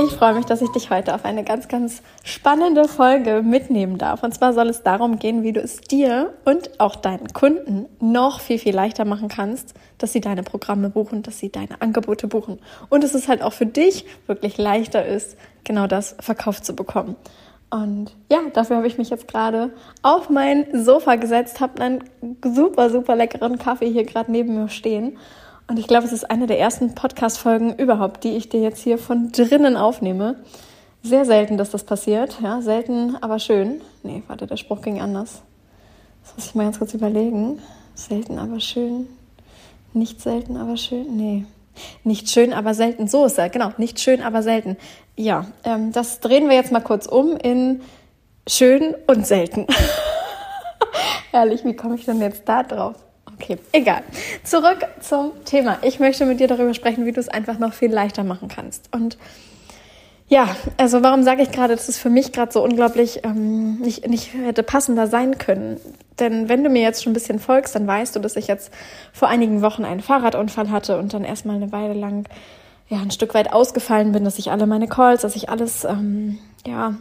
Ich freue mich, dass ich dich heute auf eine ganz, ganz spannende Folge mitnehmen darf. Und zwar soll es darum gehen, wie du es dir und auch deinen Kunden noch viel, viel leichter machen kannst, dass sie deine Programme buchen, dass sie deine Angebote buchen. Und dass es halt auch für dich wirklich leichter ist, genau das verkauft zu bekommen. Und ja, dafür habe ich mich jetzt gerade auf mein Sofa gesetzt, habe einen super, super leckeren Kaffee hier gerade neben mir stehen und ich glaube, es ist eine der ersten Podcast-Folgen überhaupt, die ich dir jetzt hier von drinnen aufnehme. Sehr selten, dass das passiert. Ja, selten, aber schön. Nee, warte, der Spruch ging anders. Das muss ich mal ganz kurz überlegen. Selten, aber schön. Nicht selten, aber schön. Nee. Nicht schön, aber selten. So ist er. Genau. Nicht schön, aber selten. Ja, ähm, das drehen wir jetzt mal kurz um in schön und selten. Ehrlich, wie komme ich denn jetzt da drauf? Okay, egal. Zurück zum Thema. Ich möchte mit dir darüber sprechen, wie du es einfach noch viel leichter machen kannst. Und ja, also warum sage ich gerade, dass es für mich gerade so unglaublich ähm, nicht, nicht hätte passender sein können? Denn wenn du mir jetzt schon ein bisschen folgst, dann weißt du, dass ich jetzt vor einigen Wochen einen Fahrradunfall hatte und dann erstmal eine Weile lang ja ein Stück weit ausgefallen bin, dass ich alle meine Calls, dass ich alles ähm, ja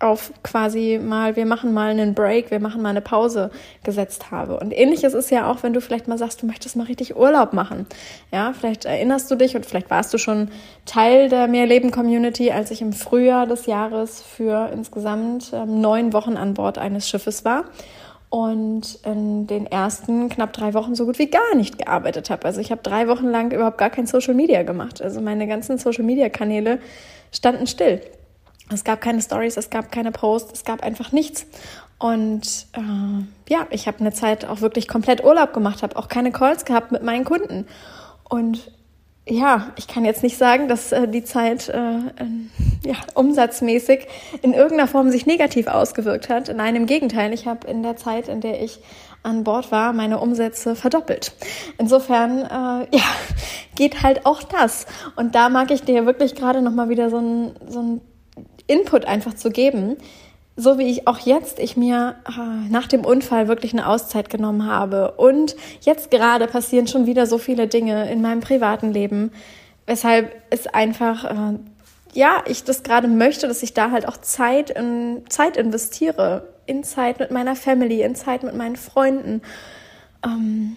auf quasi mal, wir machen mal einen Break, wir machen mal eine Pause gesetzt habe. Und ähnliches ist ja auch, wenn du vielleicht mal sagst, du möchtest mal richtig Urlaub machen. Ja, vielleicht erinnerst du dich und vielleicht warst du schon Teil der Mehrleben-Community, als ich im Frühjahr des Jahres für insgesamt ähm, neun Wochen an Bord eines Schiffes war und in den ersten knapp drei Wochen so gut wie gar nicht gearbeitet habe. Also ich habe drei Wochen lang überhaupt gar kein Social Media gemacht. Also meine ganzen Social Media Kanäle standen still. Es gab keine Stories, es gab keine Posts, es gab einfach nichts. Und äh, ja, ich habe eine Zeit auch wirklich komplett Urlaub gemacht, habe auch keine Calls gehabt mit meinen Kunden. Und ja, ich kann jetzt nicht sagen, dass äh, die Zeit äh, ja, umsatzmäßig in irgendeiner Form sich negativ ausgewirkt hat. Nein, im Gegenteil. Ich habe in der Zeit, in der ich an Bord war, meine Umsätze verdoppelt. Insofern, äh, ja, geht halt auch das. Und da mag ich dir wirklich gerade noch mal wieder so ein, so ein Input einfach zu geben, so wie ich auch jetzt, ich mir äh, nach dem Unfall wirklich eine Auszeit genommen habe. Und jetzt gerade passieren schon wieder so viele Dinge in meinem privaten Leben, weshalb es einfach, äh, ja, ich das gerade möchte, dass ich da halt auch Zeit in Zeit investiere. In Zeit mit meiner Family, in Zeit mit meinen Freunden. Ähm,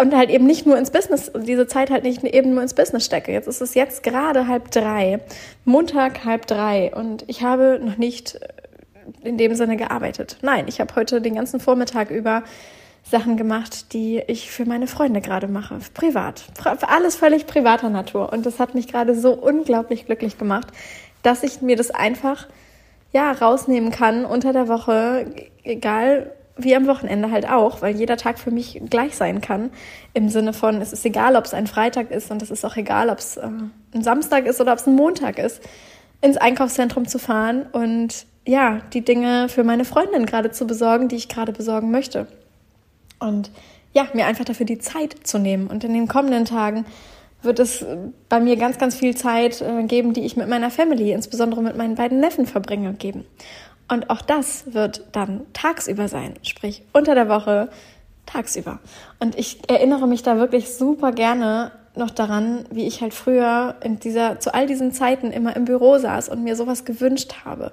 und halt eben nicht nur ins Business, diese Zeit halt nicht eben nur ins Business stecke. Jetzt ist es jetzt gerade halb drei, Montag halb drei und ich habe noch nicht äh, in dem Sinne gearbeitet. Nein, ich habe heute den ganzen Vormittag über Sachen gemacht, die ich für meine Freunde gerade mache, privat, alles völlig privater Natur. Und das hat mich gerade so unglaublich glücklich gemacht, dass ich mir das einfach ja rausnehmen kann unter der Woche, egal wie am Wochenende halt auch, weil jeder Tag für mich gleich sein kann. Im Sinne von, es ist egal, ob es ein Freitag ist und es ist auch egal, ob es äh, ein Samstag ist oder ob es ein Montag ist, ins Einkaufszentrum zu fahren und ja, die Dinge für meine Freundin gerade zu besorgen, die ich gerade besorgen möchte. Und ja, mir einfach dafür die Zeit zu nehmen. Und in den kommenden Tagen wird es bei mir ganz, ganz viel Zeit äh, geben, die ich mit meiner Family, insbesondere mit meinen beiden Neffen verbringe, geben. Und auch das wird dann tagsüber sein, sprich unter der Woche tagsüber. Und ich erinnere mich da wirklich super gerne noch daran, wie ich halt früher in dieser, zu all diesen Zeiten immer im Büro saß und mir sowas gewünscht habe.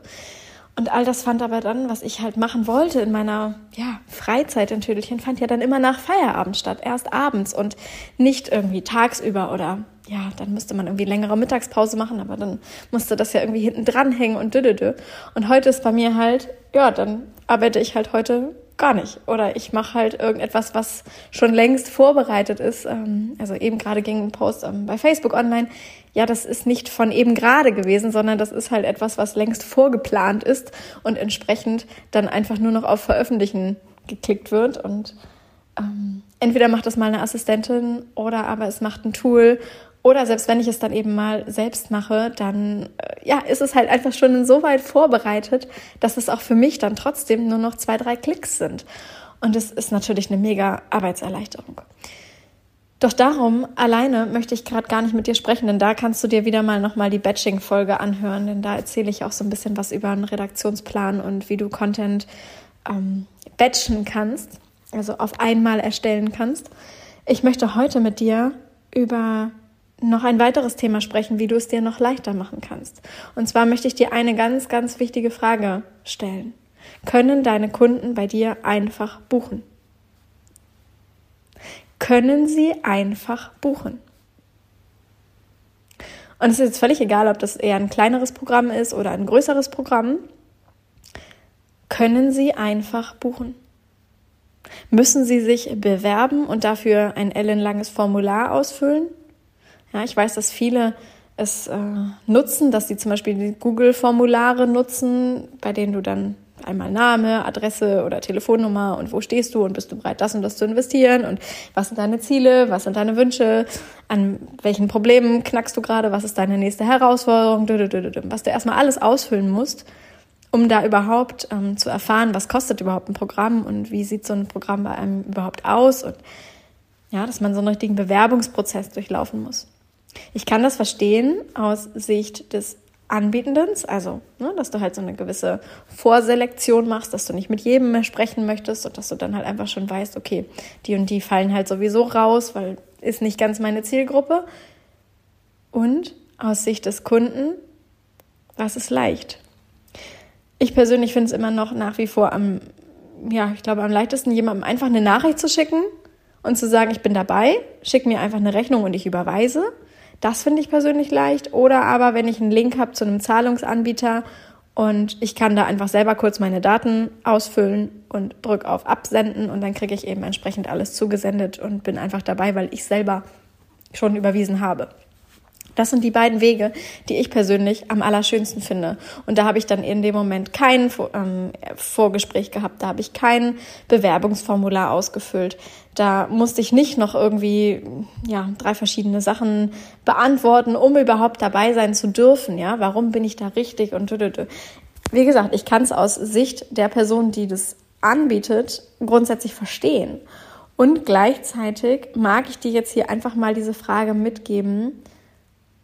Und all das fand aber dann, was ich halt machen wollte in meiner ja, Freizeit in Tüdelchen, fand ja dann immer nach Feierabend statt, erst abends und nicht irgendwie tagsüber oder ja, dann müsste man irgendwie längere Mittagspause machen, aber dann musste das ja irgendwie hinten dran hängen und dödödö. Und heute ist bei mir halt, ja, dann arbeite ich halt heute gar nicht. Oder ich mache halt irgendetwas, was schon längst vorbereitet ist. Ähm, also eben gerade ging ein Post ähm, bei Facebook online. Ja, das ist nicht von eben gerade gewesen, sondern das ist halt etwas, was längst vorgeplant ist und entsprechend dann einfach nur noch auf Veröffentlichen geklickt wird. Und ähm, entweder macht das mal eine Assistentin oder aber es macht ein Tool oder selbst wenn ich es dann eben mal selbst mache, dann äh, ja, ist es halt einfach schon insoweit vorbereitet, dass es auch für mich dann trotzdem nur noch zwei, drei Klicks sind. Und es ist natürlich eine mega Arbeitserleichterung. Doch darum alleine möchte ich gerade gar nicht mit dir sprechen, denn da kannst du dir wieder mal nochmal die Batching-Folge anhören, denn da erzähle ich auch so ein bisschen was über einen Redaktionsplan und wie du Content ähm, batchen kannst, also auf einmal erstellen kannst. Ich möchte heute mit dir über noch ein weiteres Thema sprechen, wie du es dir noch leichter machen kannst. Und zwar möchte ich dir eine ganz, ganz wichtige Frage stellen. Können deine Kunden bei dir einfach buchen? Können sie einfach buchen? Und es ist jetzt völlig egal, ob das eher ein kleineres Programm ist oder ein größeres Programm. Können sie einfach buchen? Müssen sie sich bewerben und dafür ein ellenlanges Formular ausfüllen? Ja, ich weiß, dass viele es äh, nutzen, dass sie zum Beispiel die Google-Formulare nutzen, bei denen du dann einmal Name, Adresse oder Telefonnummer und wo stehst du und bist du bereit, das und das zu investieren und was sind deine Ziele, was sind deine Wünsche, an welchen Problemen knackst du gerade, was ist deine nächste Herausforderung, was du erstmal alles ausfüllen musst, um da überhaupt ähm, zu erfahren, was kostet überhaupt ein Programm und wie sieht so ein Programm bei einem überhaupt aus und ja, dass man so einen richtigen Bewerbungsprozess durchlaufen muss. Ich kann das verstehen aus Sicht des Anbietenden, also ne, dass du halt so eine gewisse Vorselektion machst, dass du nicht mit jedem mehr sprechen möchtest und dass du dann halt einfach schon weißt, okay, die und die fallen halt sowieso raus, weil ist nicht ganz meine Zielgruppe. Und aus Sicht des Kunden, was ist leicht? Ich persönlich finde es immer noch nach wie vor am, ja, ich glaube am leichtesten, jemandem einfach eine Nachricht zu schicken und zu sagen, ich bin dabei, schick mir einfach eine Rechnung und ich überweise das finde ich persönlich leicht. Oder aber, wenn ich einen Link habe zu einem Zahlungsanbieter und ich kann da einfach selber kurz meine Daten ausfüllen und drücke auf Absenden und dann kriege ich eben entsprechend alles zugesendet und bin einfach dabei, weil ich selber schon überwiesen habe. Das sind die beiden Wege, die ich persönlich am allerschönsten finde. Und da habe ich dann in dem Moment kein ähm, Vorgespräch gehabt, da habe ich kein Bewerbungsformular ausgefüllt. Da musste ich nicht noch irgendwie ja drei verschiedene Sachen beantworten, um überhaupt dabei sein zu dürfen. Ja, warum bin ich da richtig und wie gesagt, ich kann es aus Sicht der Person, die das anbietet, grundsätzlich verstehen. Und gleichzeitig mag ich dir jetzt hier einfach mal diese Frage mitgeben,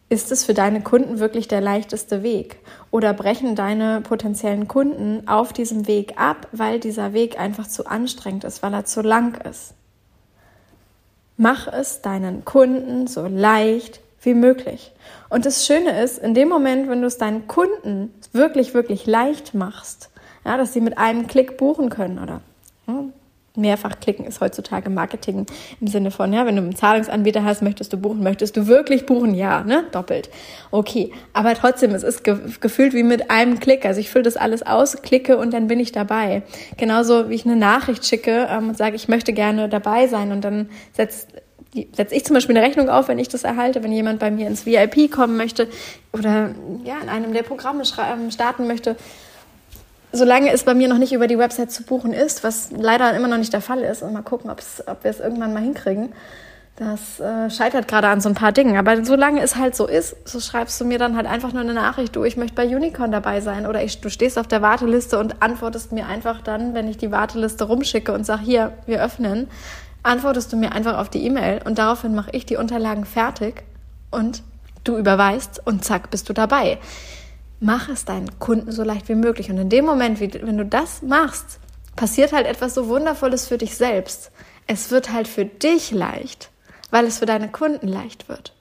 ist es für deine Kunden wirklich der leichteste Weg? Oder brechen deine potenziellen Kunden auf diesem Weg ab, weil dieser Weg einfach zu anstrengend ist, weil er zu lang ist? Mach es deinen Kunden so leicht wie möglich. Und das Schöne ist, in dem Moment, wenn du es deinen Kunden wirklich, wirklich leicht machst, ja, dass sie mit einem Klick buchen können oder mehrfach klicken ist heutzutage Marketing im Sinne von, ja, wenn du einen Zahlungsanbieter hast, möchtest du buchen, möchtest du wirklich buchen? Ja, ne? Doppelt. Okay. Aber trotzdem, es ist ge gefühlt wie mit einem Klick. Also ich fülle das alles aus, klicke und dann bin ich dabei. Genauso wie ich eine Nachricht schicke ähm, und sage, ich möchte gerne dabei sein und dann setzt setze ich zum Beispiel eine Rechnung auf, wenn ich das erhalte, wenn jemand bei mir ins VIP kommen möchte oder ja, in einem der Programme ähm, starten möchte, solange es bei mir noch nicht über die Website zu buchen ist, was leider immer noch nicht der Fall ist, und mal gucken, ob wir es irgendwann mal hinkriegen. Das äh, scheitert gerade an so ein paar Dingen. Aber solange es halt so ist, so schreibst du mir dann halt einfach nur eine Nachricht, du, ich möchte bei Unicorn dabei sein. Oder ich, du stehst auf der Warteliste und antwortest mir einfach dann, wenn ich die Warteliste rumschicke und sage, hier, wir öffnen, antwortest du mir einfach auf die E-Mail und daraufhin mache ich die Unterlagen fertig und du überweist und zack, bist du dabei mach es deinen Kunden so leicht wie möglich. Und in dem Moment, wenn du das machst, passiert halt etwas so Wundervolles für dich selbst. Es wird halt für dich leicht, weil es für deine Kunden leicht wird.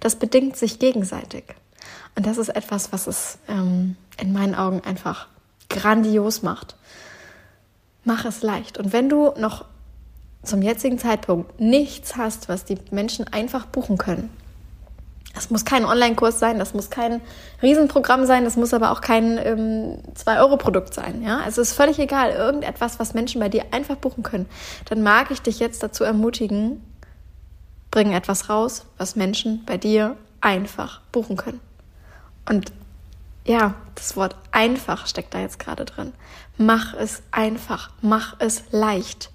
Das bedingt sich gegenseitig. Und das ist etwas, was es ähm, in meinen Augen einfach grandios macht. Mach es leicht. Und wenn du noch zum jetzigen Zeitpunkt nichts hast, was die Menschen einfach buchen können, das muss kein Online-Kurs sein, das muss kein Riesenprogramm sein, das muss aber auch kein ähm, 2-Euro-Produkt sein. Ja? Also es ist völlig egal, irgendetwas, was Menschen bei dir einfach buchen können. Dann mag ich dich jetzt dazu ermutigen, bring etwas raus, was Menschen bei dir einfach buchen können. Und ja, das Wort einfach steckt da jetzt gerade drin. Mach es einfach, mach es leicht.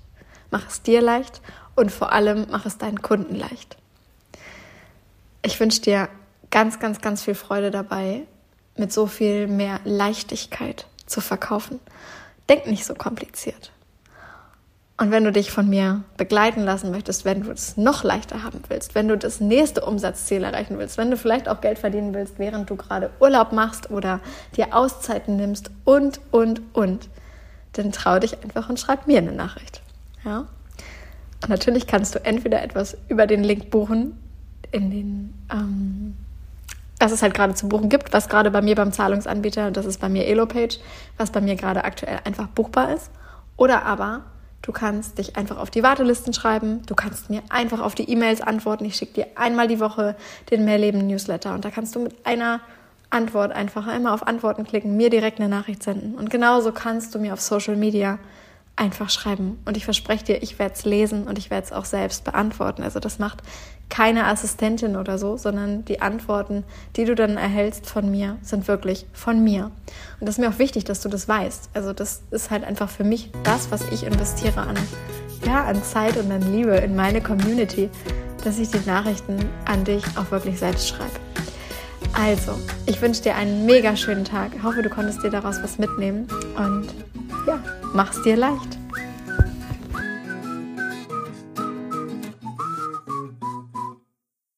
mach es dir leicht und vor allem mach es deinen Kunden leicht. Ich wünsche dir ganz, ganz, ganz viel Freude dabei, mit so viel mehr Leichtigkeit zu verkaufen. Denk nicht so kompliziert. Und wenn du dich von mir begleiten lassen möchtest, wenn du es noch leichter haben willst, wenn du das nächste Umsatzziel erreichen willst, wenn du vielleicht auch Geld verdienen willst, während du gerade Urlaub machst oder dir Auszeiten nimmst und, und, und, dann trau dich einfach und schreib mir eine Nachricht. Ja? Und natürlich kannst du entweder etwas über den Link buchen, in den, ähm, was es halt gerade zu buchen gibt, was gerade bei mir beim Zahlungsanbieter, das ist bei mir Elopage, was bei mir gerade aktuell einfach buchbar ist. Oder aber Du kannst dich einfach auf die Wartelisten schreiben. Du kannst mir einfach auf die E-Mails antworten. Ich schicke dir einmal die Woche den Mehrleben-Newsletter und da kannst du mit einer Antwort einfach einmal auf Antworten klicken, mir direkt eine Nachricht senden. Und genauso kannst du mir auf Social Media einfach schreiben. Und ich verspreche dir, ich werde es lesen und ich werde es auch selbst beantworten. Also das macht keine Assistentin oder so, sondern die Antworten, die du dann erhältst von mir, sind wirklich von mir. Und das ist mir auch wichtig, dass du das weißt. Also das ist halt einfach für mich das, was ich investiere an, ja, an Zeit und an Liebe in meine Community, dass ich die Nachrichten an dich auch wirklich selbst schreibe. Also, ich wünsche dir einen mega schönen Tag. Ich hoffe, du konntest dir daraus was mitnehmen und mach's dir leicht.